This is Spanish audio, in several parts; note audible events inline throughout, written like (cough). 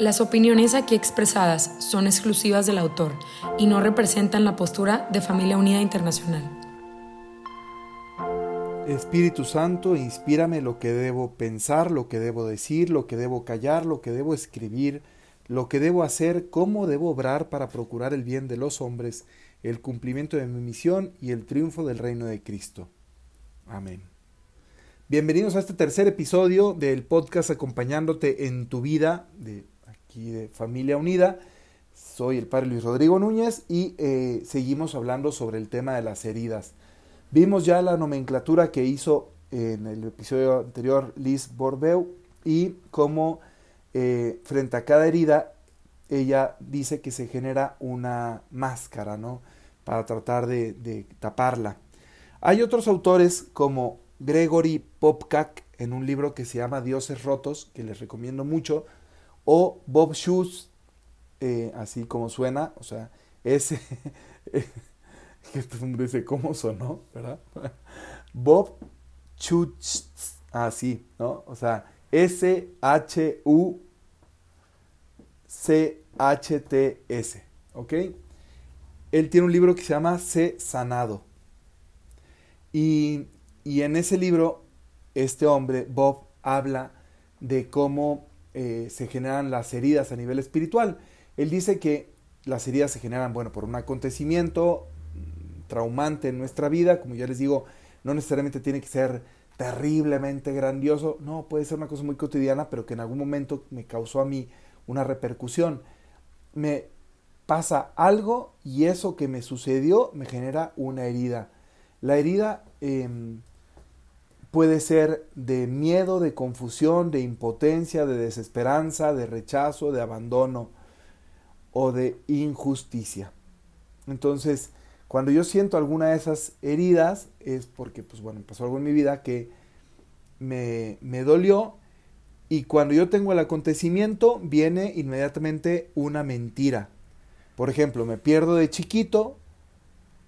Las opiniones aquí expresadas son exclusivas del autor y no representan la postura de Familia Unida Internacional. Espíritu Santo, inspírame lo que debo pensar, lo que debo decir, lo que debo callar, lo que debo escribir, lo que debo hacer, cómo debo obrar para procurar el bien de los hombres, el cumplimiento de mi misión y el triunfo del reino de Cristo. Amén. Bienvenidos a este tercer episodio del podcast acompañándote en tu vida de aquí de Familia Unida. Soy el padre Luis Rodrigo Núñez y eh, seguimos hablando sobre el tema de las heridas. Vimos ya la nomenclatura que hizo en el episodio anterior Liz Borbeu y cómo eh, frente a cada herida ella dice que se genera una máscara, ¿no? Para tratar de, de taparla. Hay otros autores como Gregory Popcak en un libro que se llama Dioses Rotos, que les recomiendo mucho, o Bob Shoes, eh, así como suena, o sea, ese (laughs) este hombre dice cómo sonó, ¿verdad? (laughs) Bob Chuch, así, ¿no? O sea, S-H-U-C-H-T-S, ¿ok? Él tiene un libro que se llama Sé Sanado. Y, y en ese libro, este hombre, Bob, habla de cómo eh, se generan las heridas a nivel espiritual. Él dice que las heridas se generan, bueno, por un acontecimiento traumante en nuestra vida, como ya les digo, no necesariamente tiene que ser terriblemente grandioso, no, puede ser una cosa muy cotidiana, pero que en algún momento me causó a mí una repercusión. Me pasa algo y eso que me sucedió me genera una herida. La herida em, puede ser de miedo, de confusión, de impotencia, de desesperanza, de rechazo, de abandono o de injusticia. Entonces, cuando yo siento alguna de esas heridas es porque, pues bueno, pasó algo en mi vida que me, me dolió y cuando yo tengo el acontecimiento viene inmediatamente una mentira. Por ejemplo, me pierdo de chiquito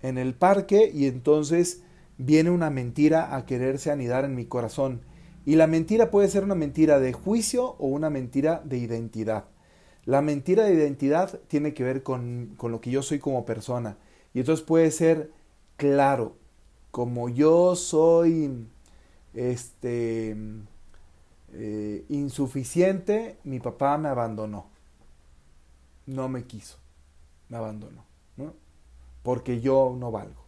en el parque y entonces viene una mentira a quererse anidar en mi corazón. Y la mentira puede ser una mentira de juicio o una mentira de identidad. La mentira de identidad tiene que ver con, con lo que yo soy como persona. Y entonces puede ser claro, como yo soy este eh, insuficiente, mi papá me abandonó. No me quiso, me abandonó, ¿no? Porque yo no valgo.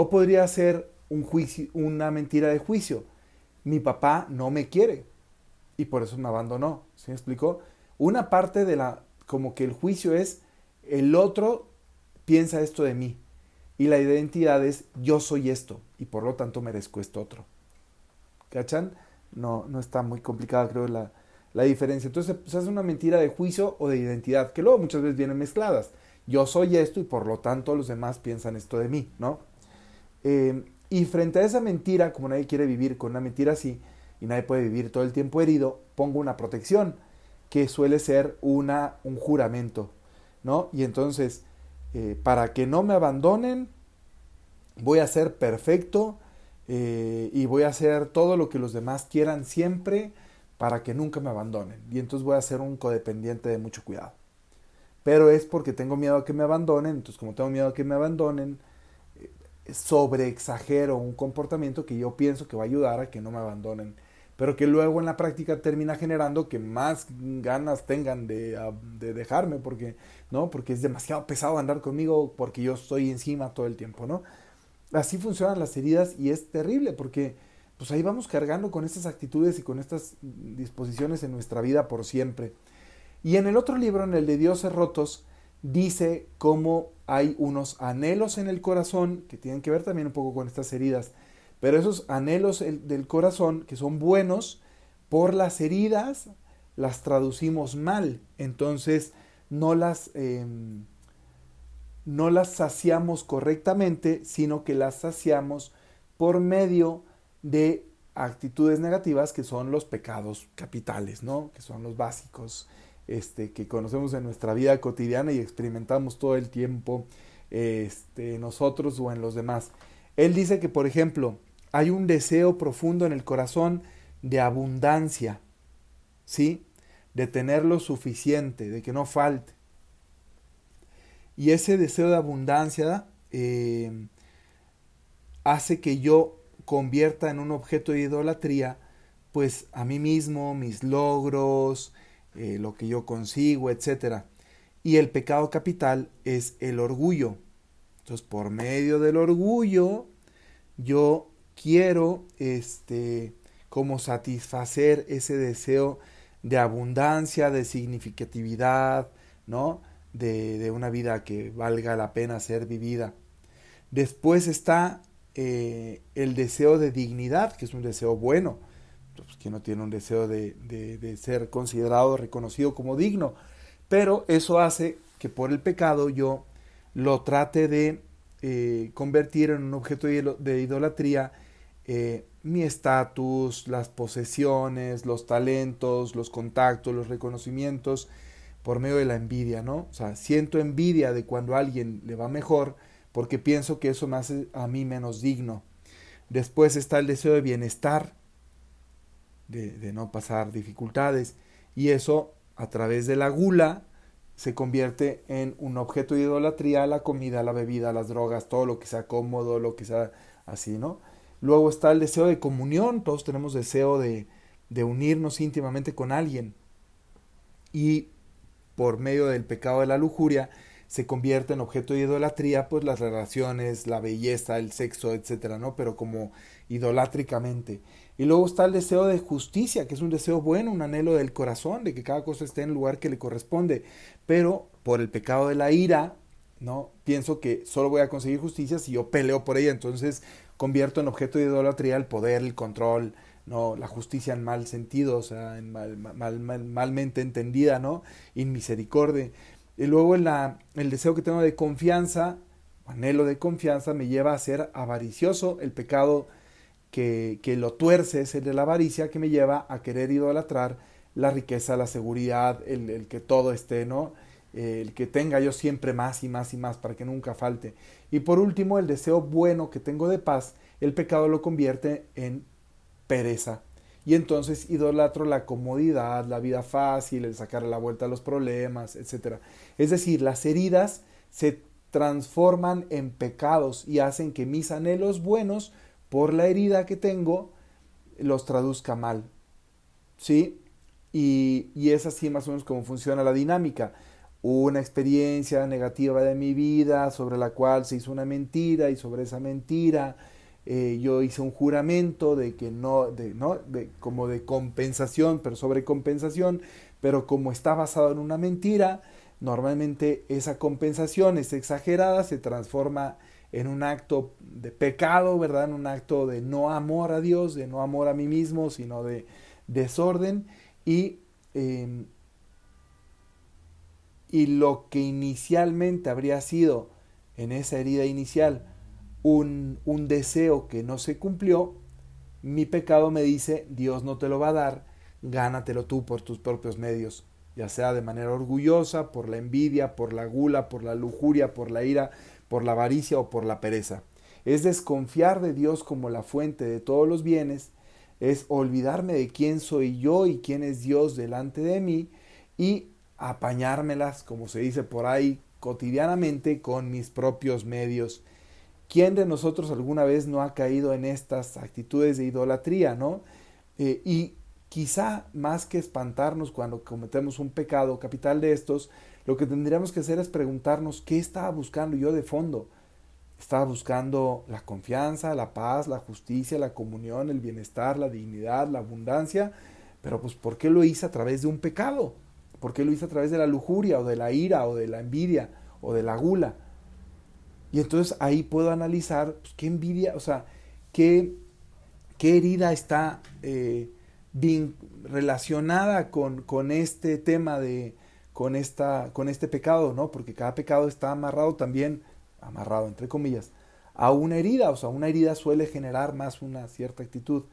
O podría ser un juicio, una mentira de juicio. Mi papá no me quiere y por eso me abandonó. ¿Se me explicó? Una parte de la, como que el juicio es el otro piensa esto de mí. Y la identidad es yo soy esto y por lo tanto merezco esto otro. ¿Cachan? No, no está muy complicada creo la, la diferencia. Entonces se hace una mentira de juicio o de identidad, que luego muchas veces vienen mezcladas. Yo soy esto y por lo tanto los demás piensan esto de mí, ¿no? Eh, y frente a esa mentira, como nadie quiere vivir con una mentira así, y nadie puede vivir todo el tiempo herido, pongo una protección, que suele ser una, un juramento, ¿no? Y entonces eh, para que no me abandonen, voy a ser perfecto eh, y voy a hacer todo lo que los demás quieran siempre para que nunca me abandonen. Y entonces voy a ser un codependiente de mucho cuidado. Pero es porque tengo miedo a que me abandonen, entonces como tengo miedo a que me abandonen, eh, sobre exagero un comportamiento que yo pienso que va a ayudar a que no me abandonen pero que luego en la práctica termina generando que más ganas tengan de, ah, de, dejarme, porque, ¿no? porque es demasiado pesado andar conmigo, porque yo estoy encima todo el tiempo, ¿no? Así funcionan las heridas y es terrible, porque pues ahí vamos cargando con estas actitudes y con estas disposiciones en nuestra vida por siempre. Y en el otro libro, en el de Dioses Rotos, dice cómo hay unos anhelos en el corazón que tienen que ver también un poco con estas heridas pero esos anhelos del corazón, que son buenos, por las heridas las traducimos mal. Entonces no las, em, no las saciamos correctamente, sino que las saciamos por medio de actitudes negativas que son los pecados capitales, ¿no? Que son los básicos, este, que conocemos en nuestra vida cotidiana y experimentamos todo el tiempo este, nosotros o en los demás. Él dice que, por ejemplo, hay un deseo profundo en el corazón de abundancia, ¿sí? De tener lo suficiente, de que no falte. Y ese deseo de abundancia eh, hace que yo convierta en un objeto de idolatría, pues a mí mismo, mis logros, eh, lo que yo consigo, etc. Y el pecado capital es el orgullo. Entonces, por medio del orgullo, yo quiero, este, como satisfacer ese deseo de abundancia, de significatividad, ¿no? De, de una vida que valga la pena ser vivida. Después está eh, el deseo de dignidad, que es un deseo bueno. Pues, que no tiene un deseo de, de, ser considerado, reconocido como digno. Pero eso hace que por el pecado yo lo trate de eh, convertir en un objeto de idolatría eh, mi estatus, las posesiones, los talentos, los contactos, los reconocimientos, por medio de la envidia, ¿no? O sea, siento envidia de cuando a alguien le va mejor porque pienso que eso me hace a mí menos digno. Después está el deseo de bienestar, de, no pasar dificultades, y eso a través de la gula se convierte en un objeto de idolatría, la comida, la bebida, las drogas, todo lo que sea cómodo, lo que sea así, ¿no? Luego está el deseo de comunión, todos tenemos deseo de, de unirnos íntimamente con alguien. Y por medio del pecado de la lujuria se convierte en objeto de idolatría, pues las relaciones, la belleza, el sexo, etcétera, ¿no? Pero como idolátricamente. Y luego está el deseo de justicia, que es un deseo bueno, un anhelo del corazón, de que cada cosa esté en el lugar que le corresponde. Pero por el pecado de la ira, ¿no? Pienso que solo voy a conseguir justicia si yo peleo por ella. Entonces convierto en objeto de idolatría el poder, el control, ¿no? La justicia en mal sentido, o sea, en mal, mal, malmente entendida, ¿no? Inmisericordia. Y luego la, el deseo que tengo de confianza, anhelo de confianza, me lleva a ser avaricioso. El pecado que, que lo tuerce es el de la avaricia, que me lleva a querer idolatrar la riqueza, la seguridad, el, el que todo esté, ¿no? el que tenga yo siempre más y más y más para que nunca falte. Y por último, el deseo bueno que tengo de paz, el pecado lo convierte en pereza. Y entonces idolatro la comodidad, la vida fácil, el sacar la vuelta a los problemas, etc. Es decir, las heridas se transforman en pecados y hacen que mis anhelos buenos, por la herida que tengo, los traduzca mal. ¿Sí? Y, y es así más o menos como funciona la dinámica una experiencia negativa de mi vida sobre la cual se hizo una mentira y sobre esa mentira eh, yo hice un juramento de que no, de, no de, como de compensación, pero sobre compensación, pero como está basado en una mentira, normalmente esa compensación es exagerada, se transforma en un acto de pecado, ¿verdad? En un acto de no amor a Dios, de no amor a mí mismo, sino de desorden y em, y lo que inicialmente habría sido en esa herida inicial un, un, deseo que no se cumplió, mi pecado me dice, Dios no te lo va a dar, gánatelo tú por tus propios medios, ya sea de manera orgullosa, por la envidia, por la gula, por la lujuria, por la ira, por la avaricia o por la pereza. Es desconfiar de Dios como la fuente de todos los bienes, es olvidarme de quién soy yo y quién es Dios delante de mí y apañármelas, como se dice por ahí, cotidianamente con mis propios medios. ¿Quién de nosotros alguna vez no ha caído en estas actitudes de idolatría, no? Eh, y quizá más que espantarnos cuando cometemos un pecado capital de estos, lo que tendríamos que hacer es preguntarnos qué estaba buscando yo de fondo. Estaba buscando la confianza, la paz, la justicia, la comunión, el bienestar, la dignidad, la abundancia, pero pues ¿por qué lo hice a través de un pecado? ¿Por qué lo hice a través de la lujuria o de la ira o de la envidia o de la gula? Y entonces ahí puedo analizar pues, qué envidia, o sea, qué, qué herida está eh, relacionada con, con, este tema de con, esta, con este pecado, ¿no? Porque cada pecado está amarrado también, amarrado entre comillas, a una herida, o sea, una herida suele generar más una cierta actitud.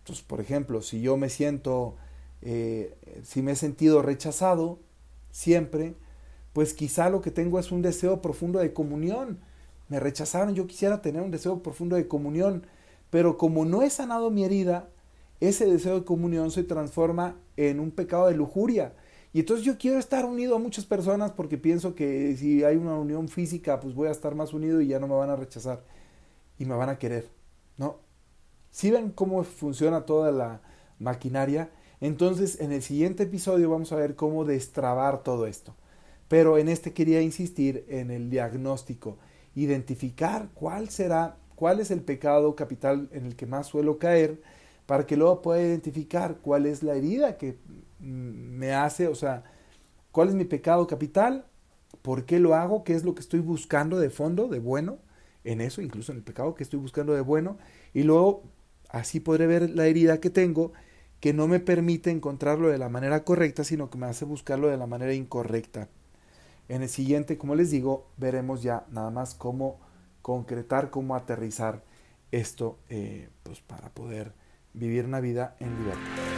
Entonces, por ejemplo, si yo me siento, eh, si me he sentido rechazado siempre, pues quizá lo que tengo es un deseo profundo de comunión. Me rechazaron, yo quisiera tener un deseo profundo de comunión, pero como no he sanado mi herida, ese deseo de comunión se transforma en un pecado de lujuria. Y entonces yo quiero estar unido a muchas personas porque pienso que si hay una unión física, pues voy a estar más unido y ya no me van a rechazar y me van a querer, ¿no? Si ven cómo funciona toda la maquinaria, entonces en el siguiente episodio vamos a ver cómo destrabar todo esto. Pero en este quería insistir en el diagnóstico, identificar cuál será, cuál es el pecado capital en el que más suelo caer, para que luego pueda identificar cuál es la herida que me hace, o sea, cuál es mi pecado capital, por qué lo hago, qué es lo que estoy buscando de fondo, de bueno, en eso, incluso en el pecado que estoy buscando de bueno, y luego así podré ver la herida que tengo que no me permite encontrarlo de la manera correcta, sino que me hace buscarlo de la manera incorrecta. En el siguiente, como les digo, veremos ya nada más cómo concretar, cómo aterrizar esto, eh, pues para poder vivir una vida en libertad.